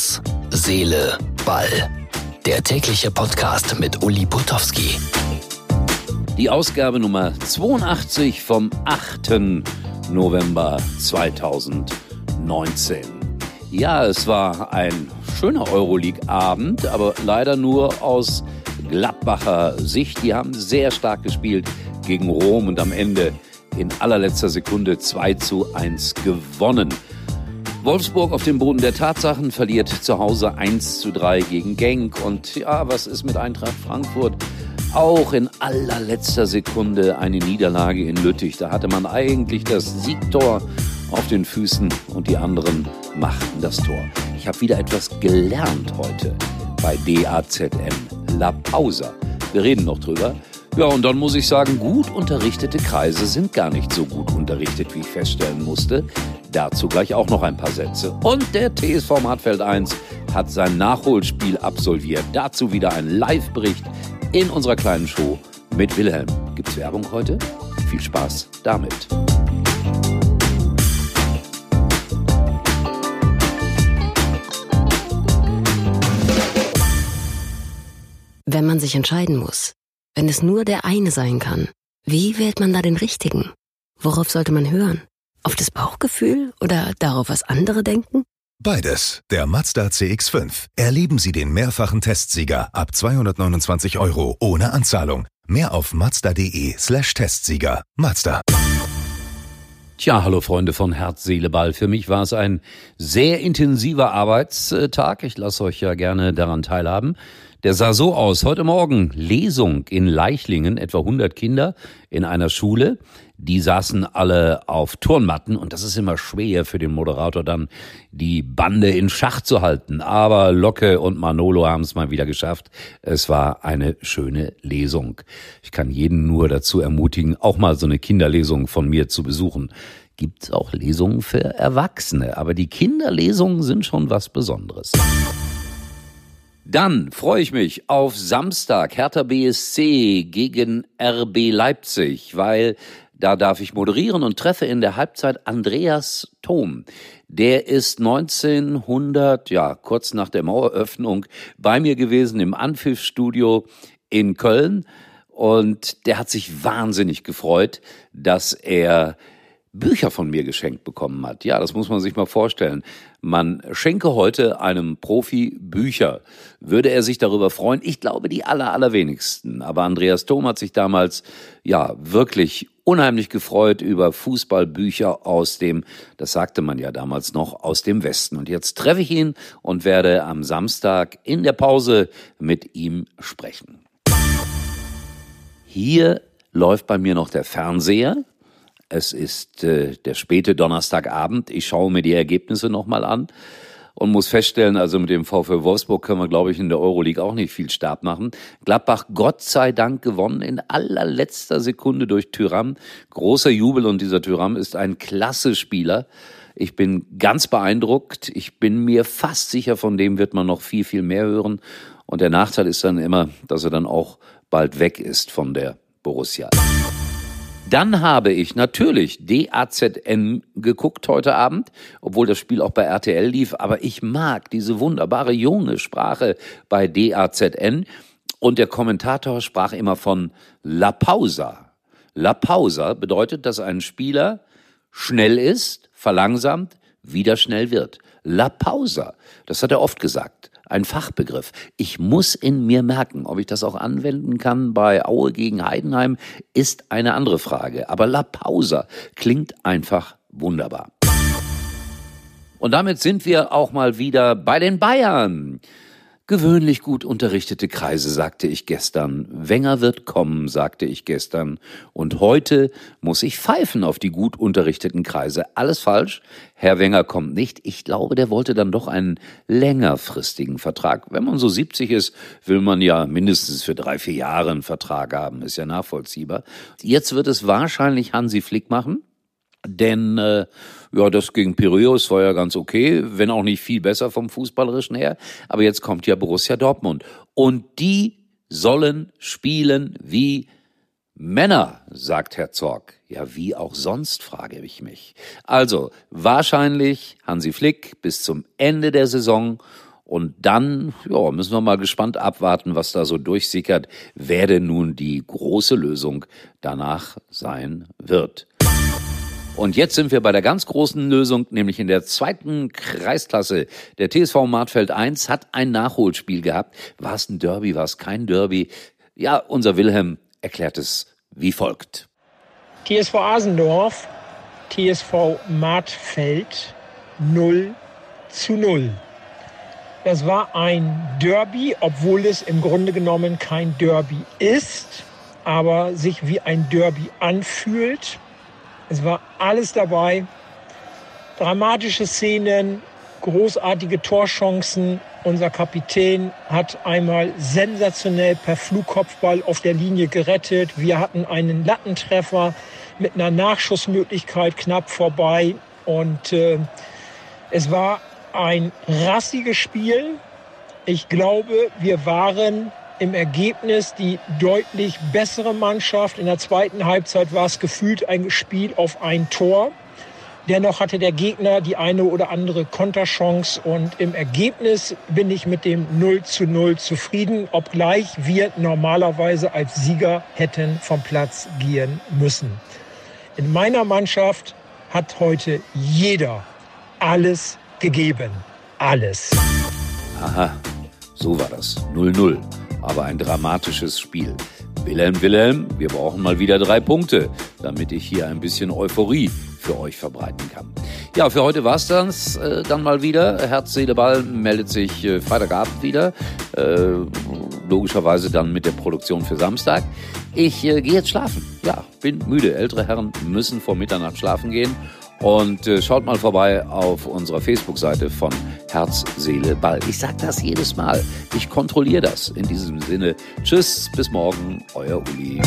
Herz, Seele, Ball. Der tägliche Podcast mit Uli Putowski. Die Ausgabe Nummer 82 vom 8. November 2019. Ja, es war ein schöner Euroleague-Abend, aber leider nur aus Gladbacher Sicht. Die haben sehr stark gespielt gegen Rom und am Ende in allerletzter Sekunde 2 zu 1 gewonnen. Wolfsburg auf dem Boden der Tatsachen verliert zu Hause 1 zu 3 gegen Genk. Und ja, was ist mit Eintracht Frankfurt? Auch in allerletzter Sekunde eine Niederlage in Lüttich. Da hatte man eigentlich das Siegtor auf den Füßen und die anderen machten das Tor. Ich habe wieder etwas gelernt heute bei DAZN. La Pausa. Wir reden noch drüber. Ja, und dann muss ich sagen, gut unterrichtete Kreise sind gar nicht so gut unterrichtet, wie ich feststellen musste. Dazu gleich auch noch ein paar Sätze. Und der TSV Martfeld 1 hat sein Nachholspiel absolviert. Dazu wieder ein Live-Bericht in unserer kleinen Show mit Wilhelm. Gibt's Werbung heute? Viel Spaß damit. Wenn man sich entscheiden muss, wenn es nur der eine sein kann, wie wählt man da den richtigen? Worauf sollte man hören? Auf das Bauchgefühl oder darauf, was andere denken? Beides. Der Mazda CX5. Erleben Sie den mehrfachen Testsieger ab 229 Euro ohne Anzahlung. Mehr auf mazda.de slash Testsieger. Mazda. Tja, hallo Freunde von Herz, Seele, Ball. Für mich war es ein sehr intensiver Arbeitstag. Ich lasse euch ja gerne daran teilhaben. Der sah so aus. Heute Morgen Lesung in Leichlingen, etwa 100 Kinder in einer Schule. Die saßen alle auf Turnmatten und das ist immer schwer für den Moderator dann, die Bande in Schach zu halten. Aber Locke und Manolo haben es mal wieder geschafft. Es war eine schöne Lesung. Ich kann jeden nur dazu ermutigen, auch mal so eine Kinderlesung von mir zu besuchen. Gibt auch Lesungen für Erwachsene, aber die Kinderlesungen sind schon was Besonderes. Dann freue ich mich auf Samstag Hertha BSC gegen RB Leipzig, weil da darf ich moderieren und treffe in der Halbzeit Andreas Thom. Der ist 1900, ja, kurz nach der Maueröffnung bei mir gewesen im Anpfiffstudio in Köln und der hat sich wahnsinnig gefreut, dass er Bücher von mir geschenkt bekommen hat. Ja, das muss man sich mal vorstellen. Man schenke heute einem Profi Bücher. Würde er sich darüber freuen? Ich glaube, die aller, allerwenigsten. Aber Andreas Thom hat sich damals, ja, wirklich unheimlich gefreut über Fußballbücher aus dem, das sagte man ja damals noch, aus dem Westen. Und jetzt treffe ich ihn und werde am Samstag in der Pause mit ihm sprechen. Hier läuft bei mir noch der Fernseher. Es ist äh, der späte Donnerstagabend. Ich schaue mir die Ergebnisse nochmal an und muss feststellen, also mit dem VfL Wolfsburg können wir, glaube ich, in der Euroleague auch nicht viel Stab machen. Gladbach Gott sei Dank gewonnen in allerletzter Sekunde durch Tyram. Großer Jubel und dieser Tyram ist ein klasse Spieler. Ich bin ganz beeindruckt. Ich bin mir fast sicher, von dem wird man noch viel, viel mehr hören. Und der Nachteil ist dann immer, dass er dann auch bald weg ist von der Borussia. Dann habe ich natürlich DAZN geguckt heute Abend, obwohl das Spiel auch bei RTL lief, aber ich mag diese wunderbare junge Sprache bei DAZN und der Kommentator sprach immer von La Pausa. La Pausa bedeutet, dass ein Spieler schnell ist, verlangsamt, wieder schnell wird. La Pausa, das hat er oft gesagt ein Fachbegriff. Ich muss in mir merken, ob ich das auch anwenden kann bei Aue gegen Heidenheim, ist eine andere Frage. Aber La Pausa klingt einfach wunderbar. Und damit sind wir auch mal wieder bei den Bayern. Gewöhnlich gut unterrichtete Kreise, sagte ich gestern. Wenger wird kommen, sagte ich gestern. Und heute muss ich pfeifen auf die gut unterrichteten Kreise. Alles falsch. Herr Wenger kommt nicht. Ich glaube, der wollte dann doch einen längerfristigen Vertrag. Wenn man so 70 ist, will man ja mindestens für drei, vier Jahre einen Vertrag haben. Ist ja nachvollziehbar. Jetzt wird es wahrscheinlich Hansi Flick machen. Denn äh, ja, das gegen Piraeus war ja ganz okay, wenn auch nicht viel besser vom Fußballerischen her. Aber jetzt kommt ja Borussia Dortmund. Und die sollen spielen wie Männer, sagt Herr Zorg. Ja, wie auch sonst, frage ich mich. Also, wahrscheinlich Hansi Flick bis zum Ende der Saison Und dann ja, müssen wir mal gespannt abwarten, was da so durchsickert, wer denn nun die große Lösung danach sein wird. Und jetzt sind wir bei der ganz großen Lösung, nämlich in der zweiten Kreisklasse. Der TSV Martfeld 1 hat ein Nachholspiel gehabt. War es ein Derby, war es kein Derby? Ja, unser Wilhelm erklärt es wie folgt. TSV Asendorf, TSV Martfeld 0 zu 0. Das war ein Derby, obwohl es im Grunde genommen kein Derby ist, aber sich wie ein Derby anfühlt. Es war alles dabei. Dramatische Szenen, großartige Torchancen. Unser Kapitän hat einmal sensationell per Flugkopfball auf der Linie gerettet. Wir hatten einen Lattentreffer mit einer Nachschussmöglichkeit knapp vorbei. Und äh, es war ein rassiges Spiel. Ich glaube, wir waren im Ergebnis die deutlich bessere Mannschaft. In der zweiten Halbzeit war es gefühlt ein Spiel auf ein Tor. Dennoch hatte der Gegner die eine oder andere Konterchance und im Ergebnis bin ich mit dem 0 zu 0 zufrieden, obgleich wir normalerweise als Sieger hätten vom Platz gehen müssen. In meiner Mannschaft hat heute jeder alles gegeben. Alles. Aha, so war das. 0-0 aber ein dramatisches Spiel. Wilhelm, Wilhelm, wir brauchen mal wieder drei Punkte, damit ich hier ein bisschen Euphorie für euch verbreiten kann. Ja, für heute war's das äh, dann mal wieder. Herz, Seele, Ball meldet sich äh, Freitagabend wieder. Äh, logischerweise dann mit der Produktion für Samstag. Ich äh, gehe jetzt schlafen. Ja, bin müde. Ältere Herren müssen vor Mitternacht schlafen gehen. Und äh, schaut mal vorbei auf unserer Facebook-Seite von Herz, Seele, Ball. Ich sage das jedes Mal. Ich kontrolliere das. In diesem Sinne, tschüss, bis morgen, euer Uli.